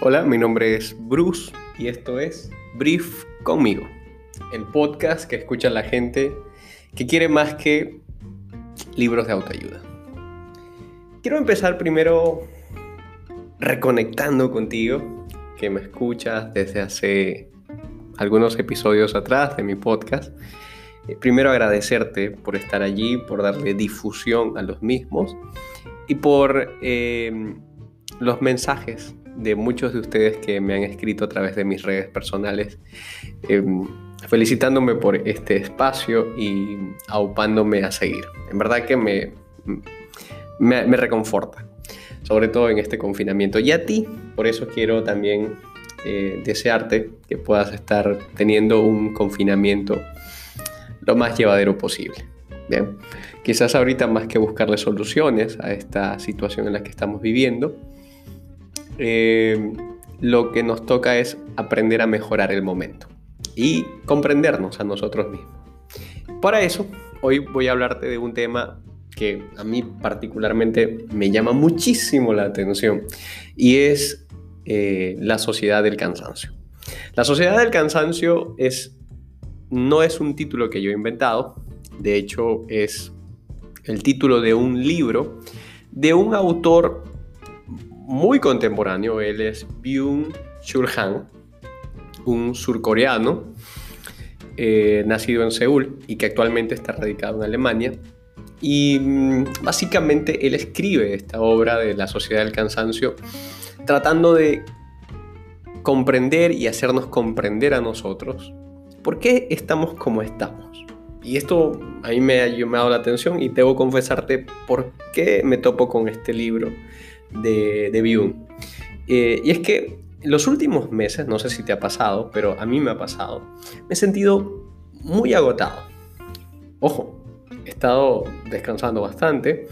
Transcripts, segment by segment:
Hola, mi nombre es Bruce y esto es Brief conmigo, el podcast que escucha la gente que quiere más que libros de autoayuda. Quiero empezar primero reconectando contigo, que me escuchas desde hace algunos episodios atrás de mi podcast. Eh, primero agradecerte por estar allí, por darle difusión a los mismos y por eh, los mensajes de muchos de ustedes que me han escrito a través de mis redes personales, em, felicitándome por este espacio y aupándome a seguir. En verdad que me, me, reconforta, sobre todo en este confinamiento. Y a ti, por eso quiero también eh, desearte que puedas estar teniendo un confinamiento lo más llevadero posible. Bien, quizás ahorita más que buscarle soluciones a esta situación en la que estamos viviendo, eh, lo que nos toca es aprender a mejorar el momento y comprendernos a nosotros mismos. Para eso, hoy voy a hablarte de un tema que a mí particularmente me llama muchísimo la atención y es eh, la sociedad del cansancio. La sociedad del cansancio es, no es un título que yo he inventado, de hecho es el título de un libro de un autor muy contemporáneo. Él es Byung-Chul Han, un surcoreano eh, nacido en Seúl y que actualmente está radicado en Alemania. Y mm, básicamente él escribe esta obra de la sociedad del cansancio tratando de comprender y hacernos comprender a nosotros por qué estamos como estamos. Y esto a mí me ha llamado la atención y debo confesarte por qué me topo con este libro de, de eh, y es que los últimos meses, no sé si te ha pasado, pero a mí me ha pasado, me he sentido muy agotado. Ojo, he estado descansando bastante,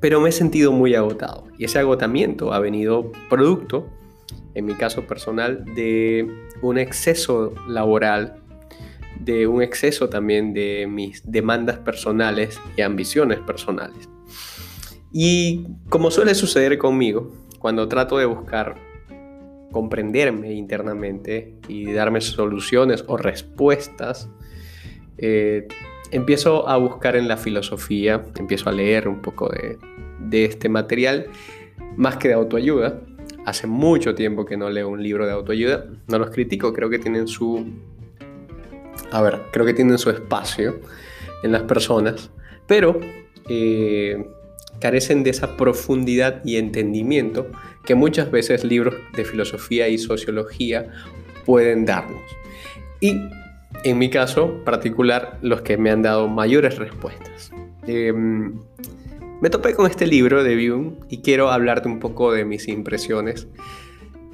pero me he sentido muy agotado. Y ese agotamiento ha venido producto, en mi caso personal, de un exceso laboral, de un exceso también de mis demandas personales y ambiciones personales. Y como suele suceder conmigo, cuando trato de buscar comprenderme internamente y darme soluciones o respuestas, eh, empiezo a buscar en la filosofía, empiezo a leer un poco de, de este material, más que de autoayuda. Hace mucho tiempo que no leo un libro de autoayuda, no los critico, creo que tienen su... A ver, creo que tienen su espacio en las personas, pero eh, carecen de esa profundidad y entendimiento que muchas veces libros de filosofía y sociología pueden darnos. Y en mi caso particular, los que me han dado mayores respuestas. Em, me topé con este libro de Byung y quiero hablarte un poco de mis impresiones.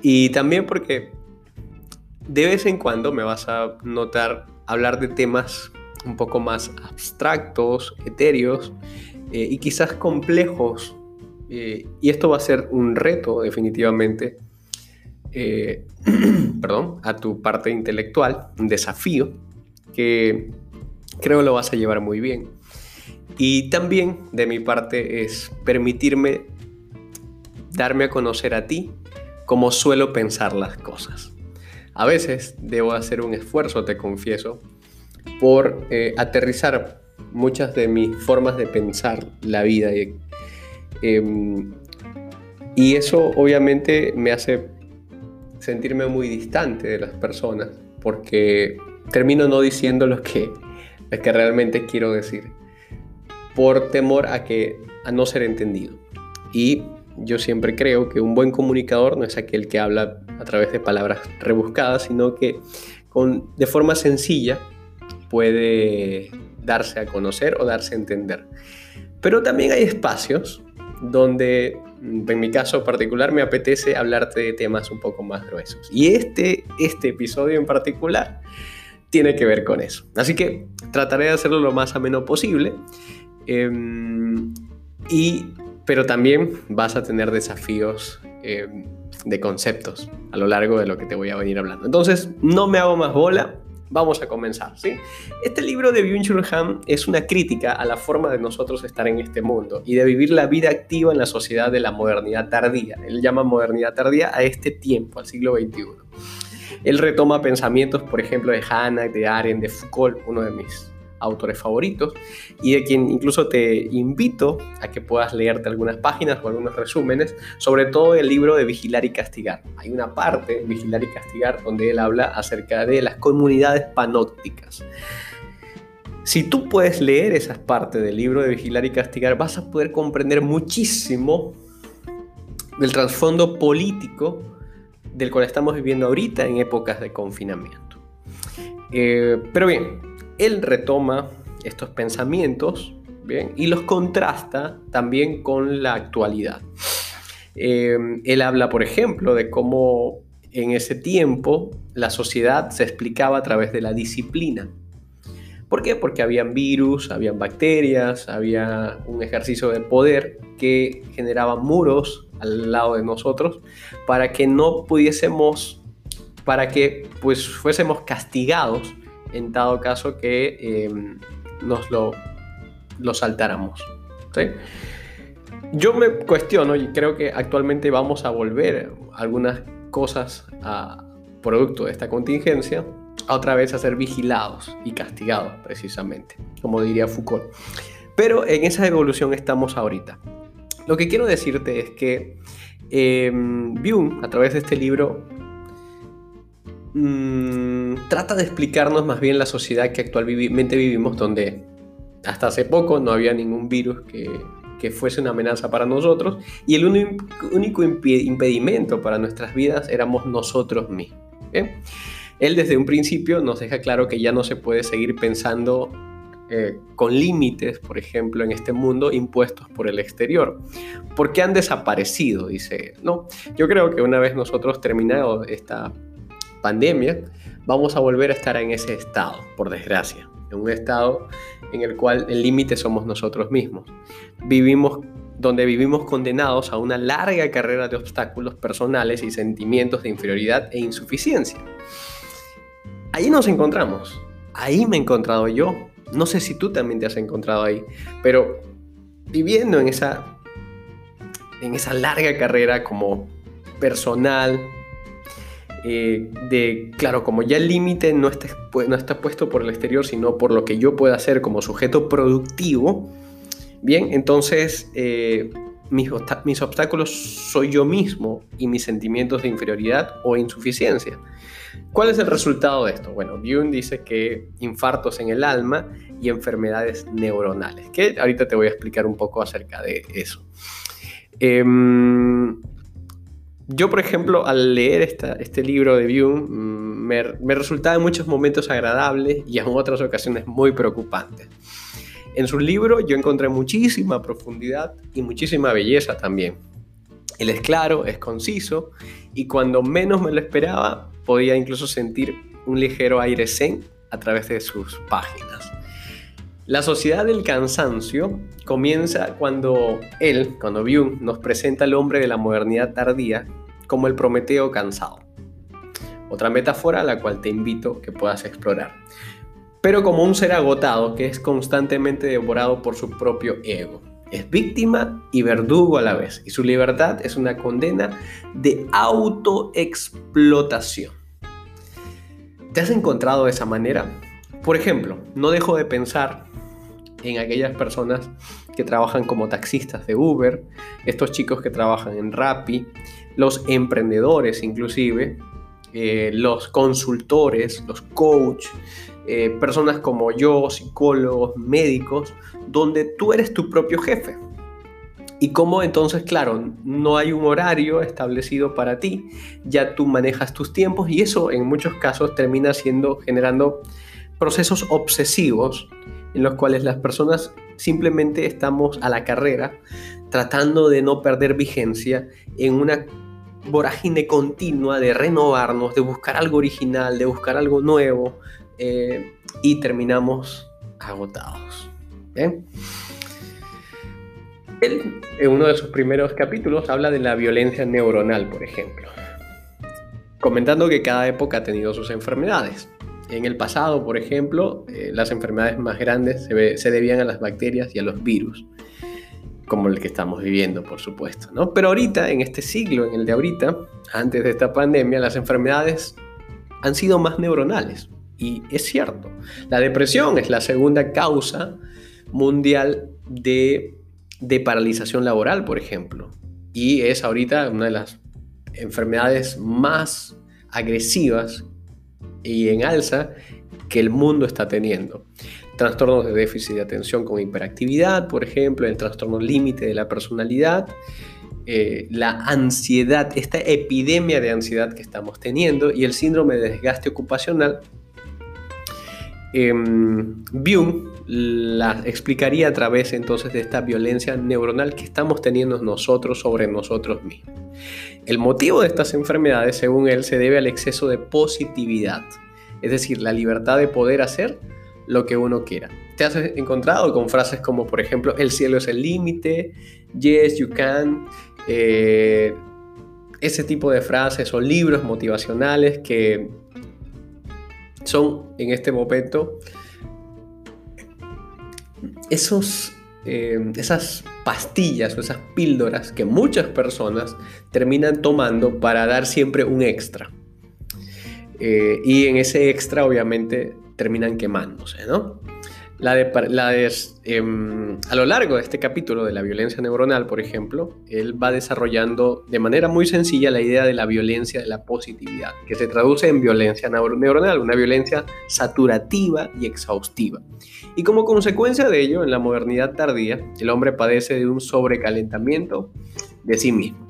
Y también porque de vez en cuando me vas a notar hablar de temas un poco más abstractos, etéreos, eh, y quizás complejos. Eh, y esto va a ser un reto definitivamente, eh, perdón, a tu parte intelectual, un desafío que creo lo vas a llevar muy bien. Y también de mi parte es permitirme darme a conocer a ti como suelo pensar las cosas. A veces debo hacer un esfuerzo, te confieso, por aterrizar muchas de mis formas de pensar la vida. Em, y eso obviamente me hace sentirme muy distante de las personas, porque termino no diciendo lo que, lo que realmente quiero decir, por temor a, que, a no ser entendido. Y yo siempre creo que un buen comunicador no es aquel que habla a través de palabras rebuscadas, sino que con, de forma sencilla puede darse a conocer o darse a entender. Pero también hay espacios donde, en mi caso particular, me apetece hablarte de temas un poco más gruesos. Y este, este episodio en particular tiene que ver con eso. Así que trataré de hacerlo lo más ameno posible. Em, y, pero también vas a tener desafíos em, de conceptos a lo largo de lo que te voy a venir hablando. Entonces, no me hago más bola vamos a comenzar. ¿sí? Este libro de Byung-Chul Han es una crítica a la forma de nosotros estar en este mundo y de vivir la vida activa en la sociedad de la modernidad tardía. Él llama modernidad tardía a este tiempo, al siglo XXI. Él retoma pensamientos, por ejemplo, de Hanna, de Arendt, de Foucault, uno de mis autores favoritos y de quien incluso te invito a que puedas leerte algunas páginas o algunos resúmenes, sobre todo el libro de Vigilar y Castigar. Hay una parte, Vigilar y Castigar, donde él habla acerca de las comunidades panópticas. Si tú puedes leer esas partes del libro de Vigilar y Castigar, vas a poder comprender muchísimo del trasfondo político del cual estamos viviendo ahorita en épocas de confinamiento. Eh, pero bien, él retoma estos pensamientos ¿bien? y los contrasta también con la actualidad. Eh, él habla, por ejemplo, de cómo en ese tiempo la sociedad se explicaba a través de la disciplina. ¿Por qué? Porque habían virus, habían bacterias, había un ejercicio de poder que generaba muros al lado de nosotros para que no pudiésemos, para que pues fuésemos castigados en dado caso que em, nos lo, lo saltáramos. Yo me cuestiono y creo que actualmente vamos a volver algunas cosas a producto de esta contingencia a otra vez a ser vigilados y castigados precisamente, como diría Foucault. Pero en esa evolución estamos ahorita. Lo que quiero decirte es que eh, a través de este libro, Mm, trata de explicarnos más bien la sociedad que actualmente vivimos, donde hasta hace poco no había ningún virus que, que fuese una amenaza para nosotros y el único impedimento para nuestras vidas éramos nosotros mismos. Él desde un principio nos deja claro que ya no se puede seguir pensando eh, con límites, por ejemplo, en este mundo impuestos por el exterior. porque han desaparecido? Dice él. No, yo creo que una vez nosotros terminado esta pandemia, vamos a volver a estar en ese estado, por desgracia, en un estado en el cual el límite somos nosotros mismos. Vivimos donde vivimos condenados a una larga carrera de obstáculos personales y sentimientos de inferioridad e insuficiencia. Ahí nos encontramos. Ahí me he encontrado yo. No sé si tú también te has encontrado ahí, pero viviendo en esa en esa larga carrera como personal, eh, de, claro, como ya el límite no está, no está puesto por el exterior, sino por lo que yo pueda hacer como sujeto productivo, bien, entonces eh, mis, mis obstáculos soy yo mismo y mis sentimientos de inferioridad o insuficiencia. ¿Cuál es el resultado de esto? Bueno, Jung dice que infartos en el alma y enfermedades neuronales, que ahorita te voy a explicar un poco acerca de eso. Eh, yo, por ejemplo, al leer este libro de Byung, mm, me, me resultaba en muchos momentos agradable y en otras ocasiones muy preocupante. En su libro yo encontré muchísima profundidad y muchísima belleza también. Él es claro, es conciso y cuando menos me lo esperaba podía incluso sentir un ligero aire zen a través de sus páginas. La sociedad del cansancio comienza cuando él, cuando Byung, nos presenta al hombre de la modernidad tardía como el Prometeo cansado. Otra metáfora a la cual te invito que puedas explorar. Pero como un ser agotado que es constantemente devorado por su propio ego. Es víctima y verdugo a la vez. Y su libertad es una condena de autoexplotación. ¿Te has encontrado de esa manera? Por ejemplo, no dejo de pensar en aquellas personas que trabajan como taxistas de Uber, estos chicos que trabajan en Rappi, los emprendedores inclusive, eh, los consultores, los coach, eh, personas como yo, psicólogos, médicos, donde tú eres tu propio jefe. Y como entonces, claro, no hay un horario establecido para ti, ya tú manejas tus tiempos y eso en muchos casos termina siendo generando procesos obsesivos en los cuales las personas simplemente estamos a la carrera tratando de no perder vigencia en una vorágine continua de renovarnos, de buscar algo original, de buscar algo nuevo eh, y terminamos agotados. Él, en uno de sus primeros capítulos, habla de la violencia neuronal, por ejemplo, comentando que cada época ha tenido sus enfermedades. En el pasado, por ejemplo, eh, las enfermedades más grandes se, debían a las bacterias y a los virus, como el que estamos viviendo, por supuesto. ¿no? Pero ahorita, en este siglo, en el de ahorita, antes de esta pandemia, las enfermedades han sido más neuronales. Y es cierto, la depresión es la segunda causa mundial de, de paralización laboral, por ejemplo. Y es ahorita una de las enfermedades más agresivas y en alza que el mundo está teniendo. Trastornos de déficit de atención con hiperactividad, por ejemplo, el trastorno límite de la personalidad, eh, la ansiedad, esta epidemia de ansiedad que estamos teniendo y el síndrome de desgaste ocupacional. Eh, la explicaría a través entonces de esta violencia neuronal que estamos teniendo nosotros sobre nosotros mismos. El motivo de estas enfermedades, según él, se debe al exceso de positividad, es decir, la libertad de poder hacer lo que uno quiera. Te has encontrado con frases como, por ejemplo, el cielo es el límite, yes, you can, eh, ese tipo de frases o libros motivacionales que son en este momento esos, eh, esas pastillas o esas píldoras que muchas personas terminan tomando para dar siempre un extra. Eh, y en ese extra obviamente terminan quemándose, ¿no? Em, a lo largo de este capítulo de la violencia neuronal, por ejemplo, él va desarrollando de manera muy sencilla la idea de la violencia de la positividad, que se traduce en violencia neuronal, una violencia saturativa y exhaustiva. Y como consecuencia de ello, en la modernidad tardía, el hombre padece de un sobrecalentamiento de sí mismo.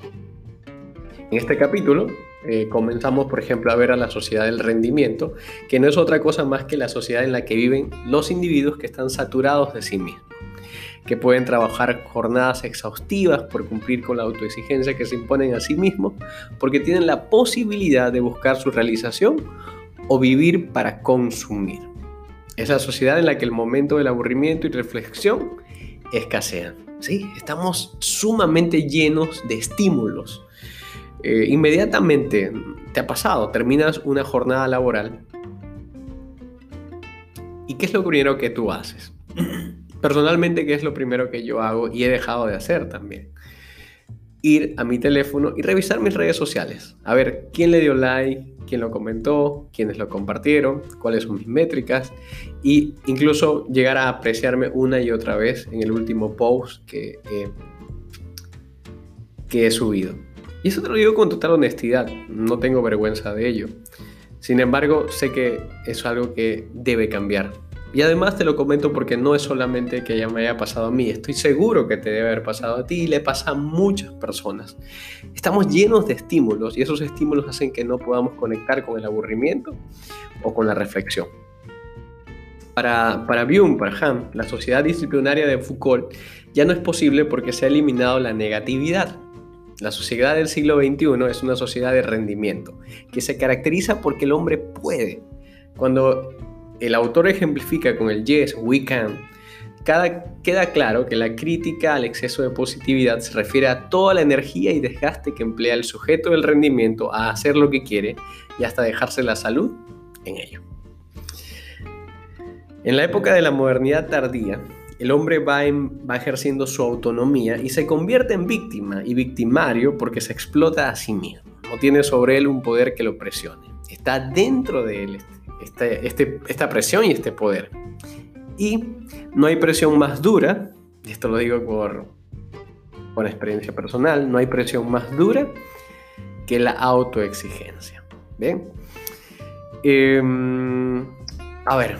En este capítulo, eh, comenzamos, por ejemplo, a ver a la sociedad del rendimiento, que no es otra cosa más que la sociedad en la que viven los individuos que están saturados de sí mismos, que pueden trabajar jornadas exhaustivas por cumplir con la autoexigencia que se imponen a sí mismos, porque tienen la posibilidad de buscar su realización o vivir para consumir. Es la sociedad en la que el momento del aburrimiento y reflexión escasean. ¿sí? Estamos sumamente llenos de estímulos eh, inmediatamente te ha pasado, terminas una jornada laboral. ¿Y qué es lo primero que tú haces? Personalmente, ¿qué es lo primero que yo hago y he dejado de hacer también? Ir a mi teléfono y revisar mis redes sociales. A ver quién le dio like, quién lo comentó, quiénes lo compartieron, cuáles son mis métricas e incluso llegar a apreciarme una y otra vez en el último post que, que he subido. Y eso te lo digo con total honestidad, no tengo vergüenza de ello. Sin embargo, sé que es algo que debe cambiar. Y además te lo comento porque no es solamente que ya me haya pasado a mí, estoy seguro que te debe haber pasado a ti y le pasa a muchas personas. Estamos llenos de estímulos y esos estímulos hacen que no podamos conectar con el aburrimiento o con la reflexión. Para, para Byung, para Han, la sociedad disciplinaria de Foucault ya no es posible porque se ha eliminado la negatividad. La sociedad del siglo XXI es una sociedad de rendimiento, que se caracteriza porque el hombre puede. Cuando el autor ejemplifica con el yes, we can, queda claro que la crítica al exceso de positividad se refiere a toda la energía y desgaste que emplea el sujeto del rendimiento a hacer lo que quiere y hasta dejarse la salud en ello. En la época de la modernidad tardía, el hombre va, ejerciendo su autonomía y se convierte en víctima y victimario porque se explota a sí mismo. No tiene sobre él un poder que lo presione. Está dentro de él este, este, esta presión y este poder. Y no hay presión más dura, y esto lo digo por, por experiencia personal, no hay presión más dura que la autoexigencia. ¿Bien? Em, a ver,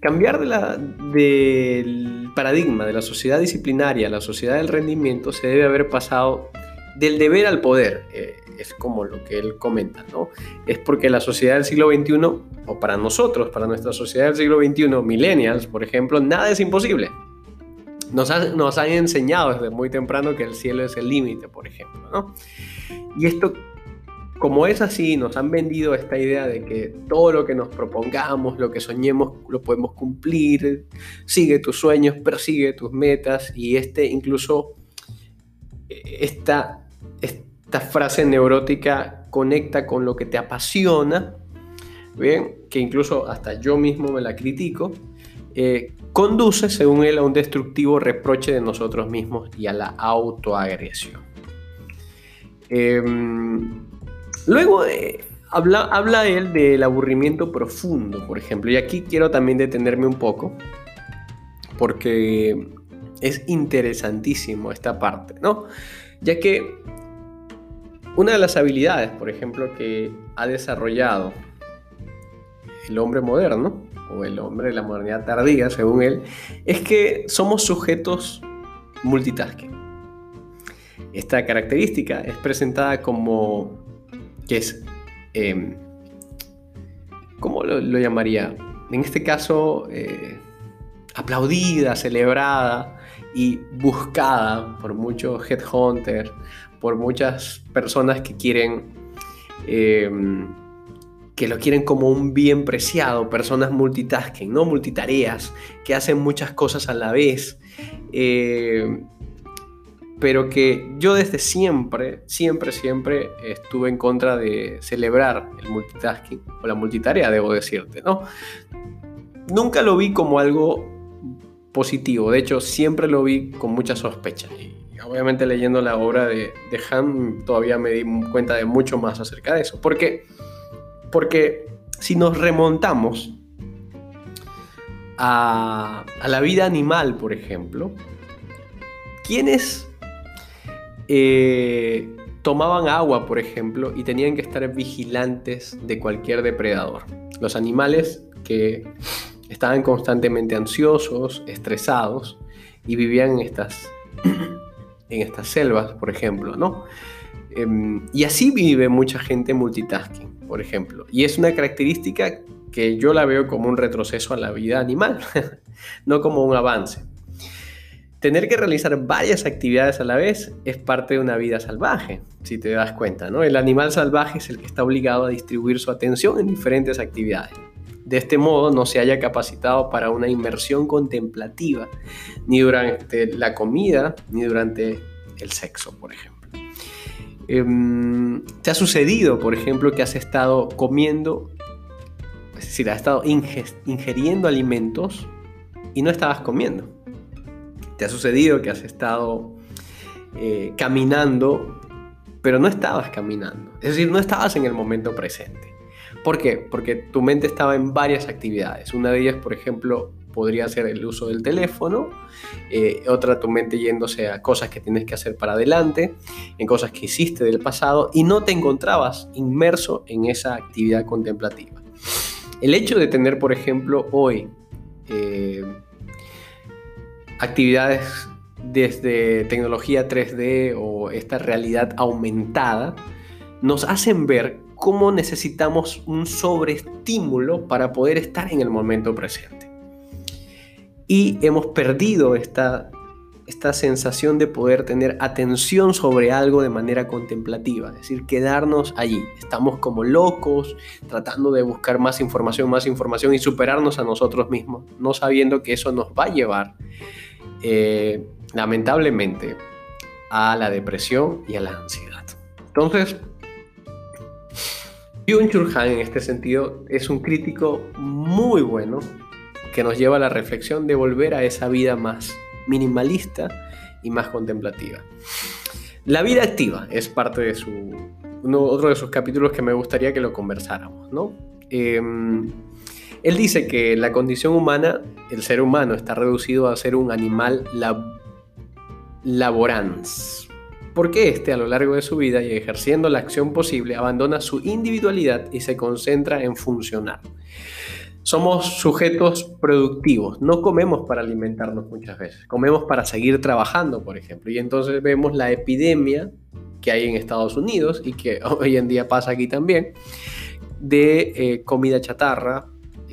cambiar de la, del paradigma de la sociedad disciplinaria la sociedad del rendimiento se debe haber pasado del deber al poder, eh, es como lo que él comenta, ¿no? Es porque la sociedad del siglo XXI, o para nosotros, para nuestra sociedad del siglo XXI, millennials, por ejemplo, nada es imposible. Nos, nos han enseñado desde muy temprano que el cielo es el límite, por ejemplo, ¿no? Y esto como es así, nos han vendido esta idea de que todo lo que nos propongamos, lo que soñemos, lo podemos cumplir, sigue tus sueños, persigue tus metas y este incluso esta, esta frase neurótica conecta con lo que te apasiona, bien, que incluso hasta yo mismo me la critico, eh, conduce, según él, a un destructivo reproche de nosotros mismos y a la autoagresión. Em, luego eh, habla, habla él del aburrimiento profundo, por ejemplo, y aquí quiero también detenerme un poco, porque es interesantísimo esta parte, ¿no? Ya que una de las habilidades, por ejemplo, que ha desarrollado el hombre moderno, o el hombre de la modernidad tardía, según él, es que somos sujetos multitasking. Esta característica es presentada como que es, em, ¿cómo lo, llamaría? En este caso, eh, aplaudida, celebrada y buscada por muchos headhunters, por muchas personas que quieren em, que lo quieren como un bien preciado, personas multitasking, ¿no? multitareas, que hacen muchas cosas a la vez, eh, pero que yo desde siempre, siempre, siempre estuve en contra de celebrar el multitasking o la multitarea, debo decirte, ¿no? Nunca lo vi como algo positivo, de hecho siempre lo vi con mucha sospecha. Y obviamente leyendo la obra de, de Han todavía me di cuenta de mucho más acerca de eso, porque porque si nos remontamos a, la vida animal, por ejemplo, ¿quiénes eh, tomaban agua, por ejemplo, y tenían que estar vigilantes de cualquier depredador? Los animales que estaban constantemente ansiosos, estresados y vivían en estas, en estas selvas, por ejemplo, ¿no? Em, y así vive mucha gente multitasking por ejemplo. Y es una característica que yo la veo como un retroceso a la vida animal, no como un avance. Tener que realizar varias actividades a la vez es parte de una vida salvaje, si te das cuenta, ¿no? El animal salvaje es el que está obligado a distribuir su atención en diferentes actividades. De este modo no se haya capacitado para una inmersión contemplativa, ni durante la comida, ni durante el sexo, por ejemplo. Em, ¿Te ha sucedido, por ejemplo, que has estado comiendo, es decir, has estado ingiriendo alimentos y no estabas comiendo? ¿Te ha sucedido que has estado eh, caminando, pero no estabas caminando? Es decir, no estabas en el momento presente. ¿Por qué? Porque tu mente estaba en varias actividades. Una de ellas, por ejemplo, podría ser el uso del teléfono, eh, otra tu mente yéndose a cosas que tienes que hacer para adelante, en cosas que hiciste del pasado y no te encontrabas inmerso en esa actividad contemplativa. El hecho de tener, por ejemplo, hoy eh, actividades desde tecnología 3D o esta realidad aumentada, nos hacen ver cómo necesitamos un sobreestímulo para poder estar en el momento presente y hemos perdido esta, esta sensación de poder tener atención sobre algo de manera contemplativa, es decir, quedarnos allí. Estamos como locos tratando de buscar más información, más información y superarnos a nosotros mismos, no sabiendo que eso nos va a llevar, eh, lamentablemente, a la depresión y a la ansiedad. Entonces, Byung-Chul Han en este sentido es un crítico muy bueno que nos lleva a la reflexión de volver a esa vida más minimalista y más contemplativa. La vida activa es parte de su, otro de sus capítulos que me gustaría que lo conversáramos, ¿no? Em, él dice que la condición humana, el ser humano, está reducido a ser un animal lab laborans. Porque éste, a lo largo de su vida y ejerciendo la acción posible, abandona su individualidad y se concentra en funcionar. Somos sujetos productivos, no comemos para alimentarnos muchas veces, comemos para seguir trabajando, por ejemplo. Y entonces vemos la epidemia que hay en Estados Unidos y que hoy en día pasa aquí también, de eh, comida chatarra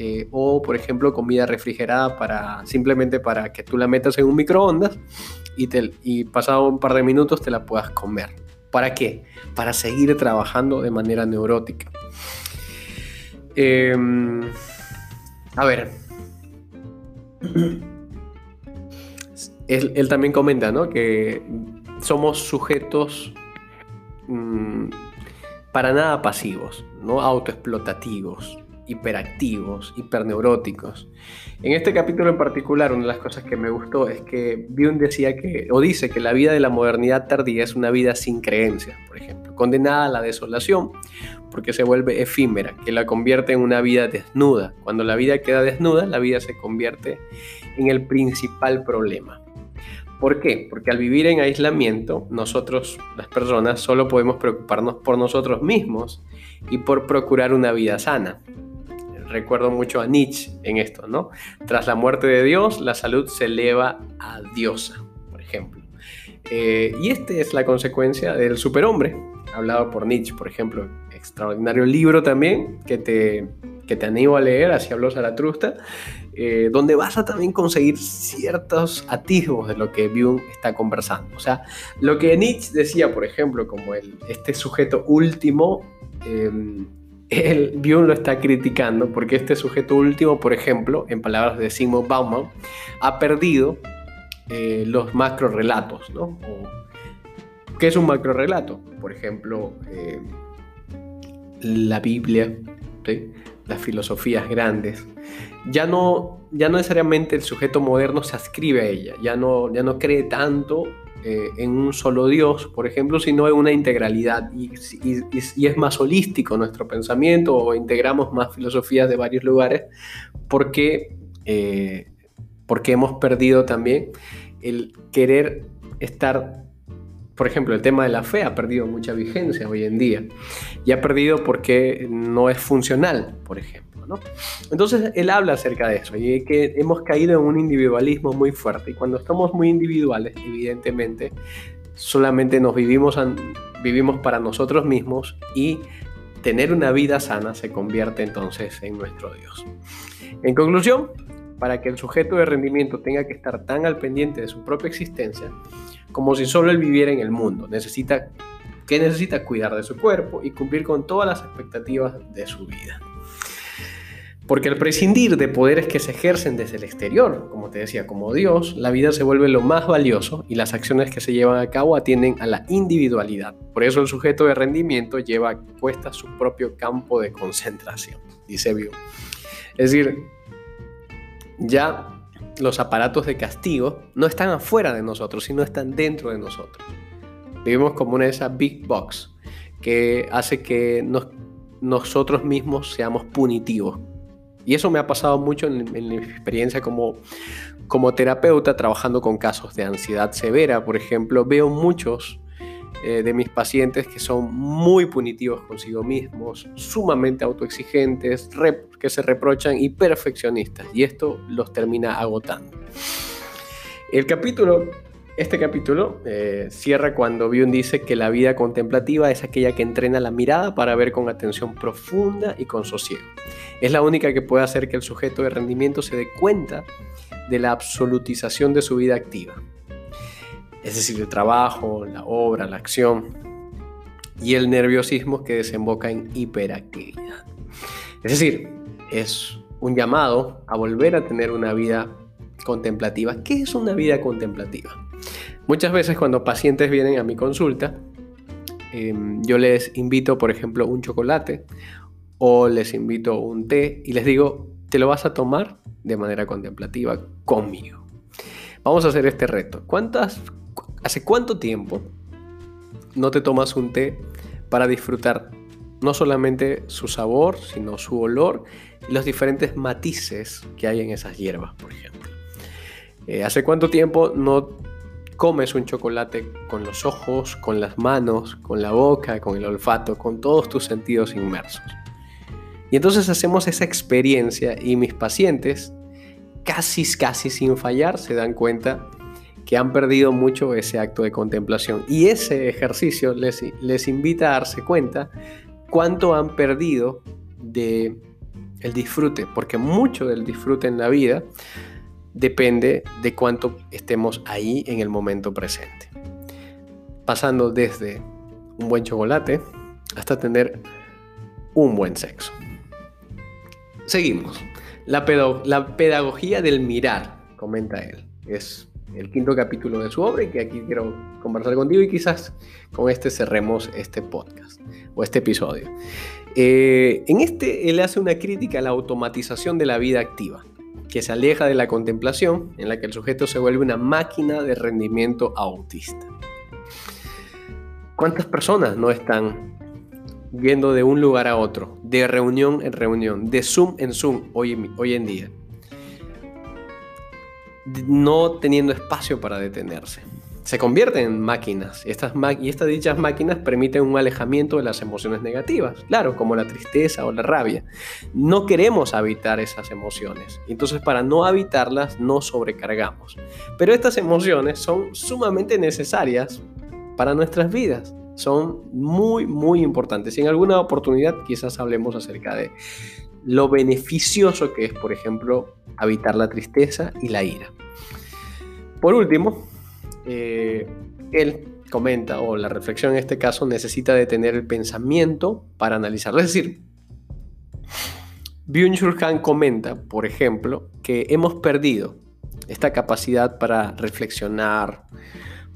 eh, o, por ejemplo, comida refrigerada para simplemente para que tú la metas en un microondas y, te, y pasado un par de minutos te la puedas comer. ¿Para qué? Para seguir trabajando de manera neurótica. Eh, a ver. Él, también comenta, ¿no? Que somos sujetos mm, para nada pasivos, ¿no? Autoexplotativos. Hiperactivos, hiperneuróticos. En este capítulo en particular, una de las cosas que me gustó es que Bion decía que, o dice que la vida de la modernidad tardía es una vida sin creencias, por ejemplo, condenada a la desolación, porque se vuelve efímera, que la convierte en una vida desnuda. Cuando la vida queda desnuda, la vida se convierte en el principal problema. ¿Por qué? Porque al vivir en aislamiento, nosotros, las personas, solo podemos preocuparnos por nosotros mismos y por procurar una vida sana. Recuerdo mucho a Nietzsche en esto, ¿no? Tras la muerte de Dios, la salud se eleva a diosa, por ejemplo. Eh, y esta es la consecuencia del superhombre, hablado por Nietzsche, por ejemplo. Extraordinario libro también que te, que te animo a leer, así habló Zaratrusta, eh, donde vas a también conseguir ciertos atisbos de lo que Byung está conversando. O sea, lo que Nietzsche decía, por ejemplo, como el, este sujeto último, eh, el Byung lo está criticando porque este sujeto último, por ejemplo, en palabras de Simon Bauman, ha perdido eh, los macro relatos, ¿no? ¿Qué es un macro relato? Por ejemplo, eh, la Biblia, las filosofías grandes, ya no, ya no necesariamente el sujeto moderno se ascribe a ella, ya no, ya no cree tanto eh, en un solo Dios, por ejemplo, sino en una integralidad. Y, es más holístico nuestro pensamiento o integramos más filosofías de varios lugares porque, eh, porque hemos perdido también el querer estar por ejemplo, el tema de la fe ha perdido mucha vigencia hoy en día y ha perdido porque no es funcional, por ejemplo. ¿no? Entonces, él habla acerca de eso y que hemos caído en un individualismo muy fuerte y cuando estamos muy individuales, evidentemente, solamente nos vivimos, vivimos para nosotros mismos y tener una vida sana se convierte entonces en nuestro Dios. En conclusión, para que el sujeto de rendimiento tenga que estar tan al pendiente de su propia existencia, como si solo él viviera en el mundo. Necesita que necesita cuidar de su cuerpo y cumplir con todas las expectativas de su vida. Porque al prescindir de poderes que se ejercen desde el exterior, como te decía, como Dios, la vida se vuelve lo más valioso y las acciones que se llevan a cabo atienden a la individualidad. Por eso el sujeto de rendimiento lleva cuesta su propio campo de concentración, dice Bill. Es decir, ya los aparatos de castigo no están afuera de nosotros, sino están dentro de nosotros. Vivimos como una de esas big box que hace que nosotros mismos seamos punitivos. Y eso me ha pasado mucho en, mi experiencia como, como terapeuta trabajando con casos de ansiedad severa, por ejemplo. Veo muchos eh, de mis pacientes que son muy punitivos consigo mismos, sumamente autoexigentes, que se reprochan y perfeccionistas. Y esto los termina agotando. El capítulo, este capítulo eh, cierra cuando Byung dice que la vida contemplativa es aquella que entrena la mirada para ver con atención profunda y con sosiego. Es la única que puede hacer que el sujeto de rendimiento se dé cuenta de la absolutización de su vida activa es decir, el trabajo, la obra, la acción, y el nerviosismo que desemboca en hiperactividad. Es decir, es un llamado a volver a tener una vida contemplativa. ¿Qué es una vida contemplativa? Muchas veces cuando pacientes vienen a mi consulta, em, yo les invito, por ejemplo, un chocolate o les invito un té y les digo, te lo vas a tomar de manera contemplativa conmigo. Vamos a hacer este reto. ¿Cuántas ¿Hace cuánto tiempo no te tomas un té para disfrutar no solamente su sabor, sino su olor y los diferentes matices que hay en esas hierbas, por ejemplo? Eh, ¿Hace cuánto tiempo no comes un chocolate con los ojos, con las manos, con la boca, con el olfato, con todos tus sentidos inmersos? Y entonces hacemos esa experiencia y mis pacientes, casi, casi sin fallar, se dan cuenta que han perdido mucho ese acto de contemplación. Y ese ejercicio les, les invita a darse cuenta cuánto han perdido de el disfrute, porque mucho del disfrute en la vida depende de cuánto estemos ahí en el momento presente. Pasando desde un buen chocolate hasta tener un buen sexo. Seguimos. La, la pedagogía del mirar, comenta él, es el quinto capítulo de su obra y que aquí quiero conversar contigo y quizás con este cerremos este podcast o este episodio. Eh, en este él hace una crítica a la automatización de la vida activa, que se aleja de la contemplación, en la que el sujeto se vuelve una máquina de rendimiento autista. ¿Cuántas personas no están yendo de un lugar a otro, de reunión en reunión, de Zoom en Zoom hoy, hoy en día? No teniendo espacio para detenerse se convierten en máquinas y estas, dichas máquinas permiten un alejamiento de las emociones negativas, claro, como la tristeza o la rabia. No queremos habitar esas emociones, entonces para no habitarlas no sobrecargamos. Pero estas emociones son sumamente necesarias para nuestras vidas, son muy, muy importantes. Y en alguna oportunidad quizás hablemos acerca de lo beneficioso que es, por ejemplo, habitar la tristeza y la ira. Por último, eh, él comenta, o la reflexión en este caso, necesita detener el pensamiento para analizarlo. Es decir, Byung-Chul Han comenta, por ejemplo, que hemos perdido esta capacidad para reflexionar,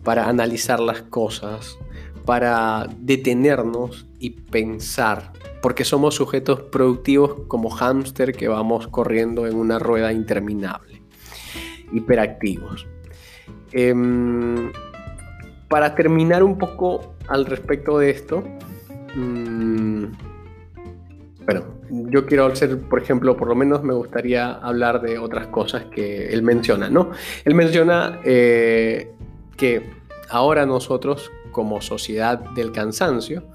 para analizar las cosas, para detenernos y pensar, porque somos sujetos productivos como hámster que vamos corriendo en una rueda interminable, hiperactivos. Em, para terminar un poco al respecto de esto, mm, bueno, yo quiero hacer, por ejemplo, por lo menos me gustaría hablar de otras cosas que él menciona, ¿no? Él menciona eh, que ahora nosotros, como sociedad del cansancio,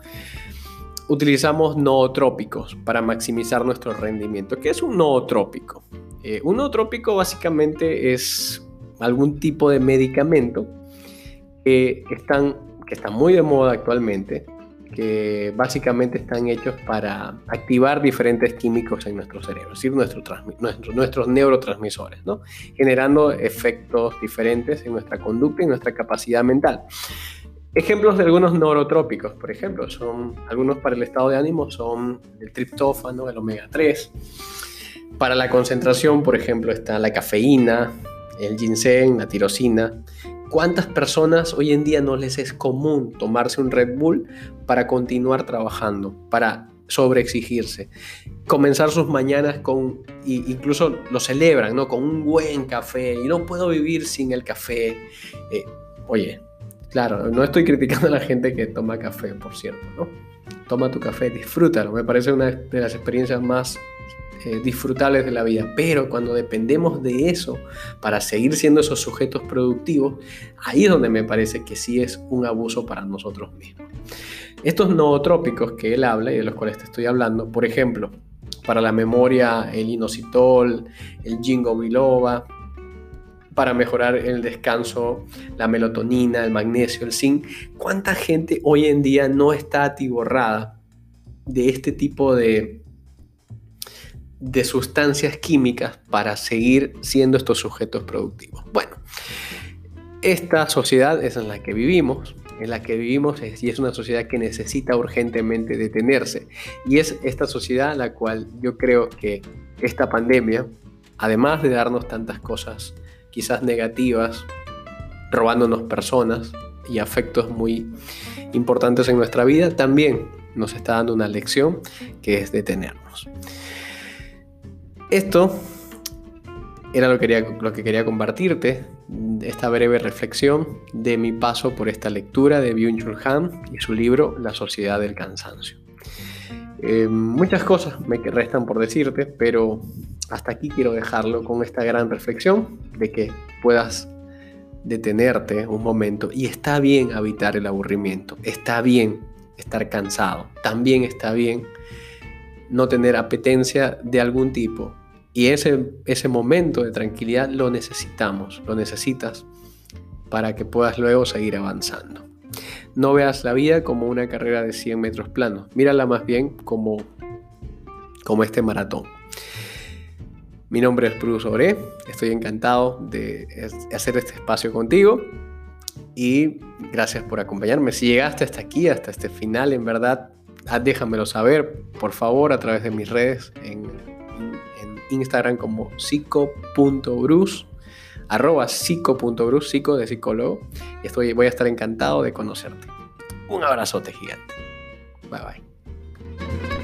utilizamos nootrópicos para maximizar nuestro rendimiento. ¿Qué es un nootrópico? Eh, un nootrópico básicamente es algún tipo de medicamento que están, que están muy de moda actualmente, que básicamente están hechos para activar diferentes químicos en nuestro cerebro, es decir, nuestros neurotransmisores, ¿no? generando efectos diferentes en nuestra conducta y nuestra capacidad mental. Ejemplos de algunos neurotrópicos, por ejemplo, son algunos para el estado de ánimo, son el triptófano, el omega 3. Para la concentración, por ejemplo, está la cafeína, el ginseng, la tirosina. ¿Cuántas personas hoy en día no les es común tomarse un Red Bull para continuar trabajando, para sobreexigirse? Comenzar sus mañanas con, incluso lo celebran, ¿no? Con un buen café y no puedo vivir sin el café. Eh, oye, claro, no estoy criticando a la gente que toma café, por cierto, ¿no? Toma tu café, disfrútalo. Me parece una de las experiencias más eh, disfrutables de la vida. Pero cuando dependemos de eso para seguir siendo esos sujetos productivos, ahí es donde me parece que sí es un abuso para nosotros mismos. Estos nootrópicos que él habla y de los cuales te estoy hablando, por ejemplo, para la memoria el inositol, el jingo biloba, para mejorar el descanso, la melatonina, el magnesio, el zinc. ¿Cuánta gente hoy en día no está atiborrada de este tipo de, de sustancias químicas para seguir siendo estos sujetos productivos. Bueno, esta sociedad es en la que vivimos, en la que vivimos y es una sociedad que necesita urgentemente detenerse. Y es esta sociedad la cual yo creo que esta pandemia, además de darnos tantas cosas quizás negativas, robándonos personas y afectos muy importantes en nuestra vida, también nos está dando una lección que es detenernos. Esto era lo que, quería, compartirte, esta breve reflexión de mi paso por esta lectura de Byung-Chul Han y su libro La sociedad del cansancio. Eh, muchas cosas me restan por decirte, pero hasta aquí quiero dejarlo con esta gran reflexión de que puedas detenerte un momento y está bien habitar el aburrimiento, está bien estar cansado, también está bien no tener apetencia de algún tipo, y ese, ese momento de tranquilidad lo necesitamos, lo necesitas para que puedas luego seguir avanzando. No veas la vida como una carrera de 100 metros planos, mírala más bien como, como este maratón. Mi nombre es Bruce Oré, estoy encantado de hacer este espacio contigo y gracias por acompañarme. Si llegaste hasta aquí, hasta este final, en verdad, ah, déjamelo saber, por favor, a través de mis redes en Instagram como psico.bruce. arroba psico.brus, psico de psicólogo. Y estoy, voy a estar encantado de conocerte. Un abrazote gigante. Bye bye.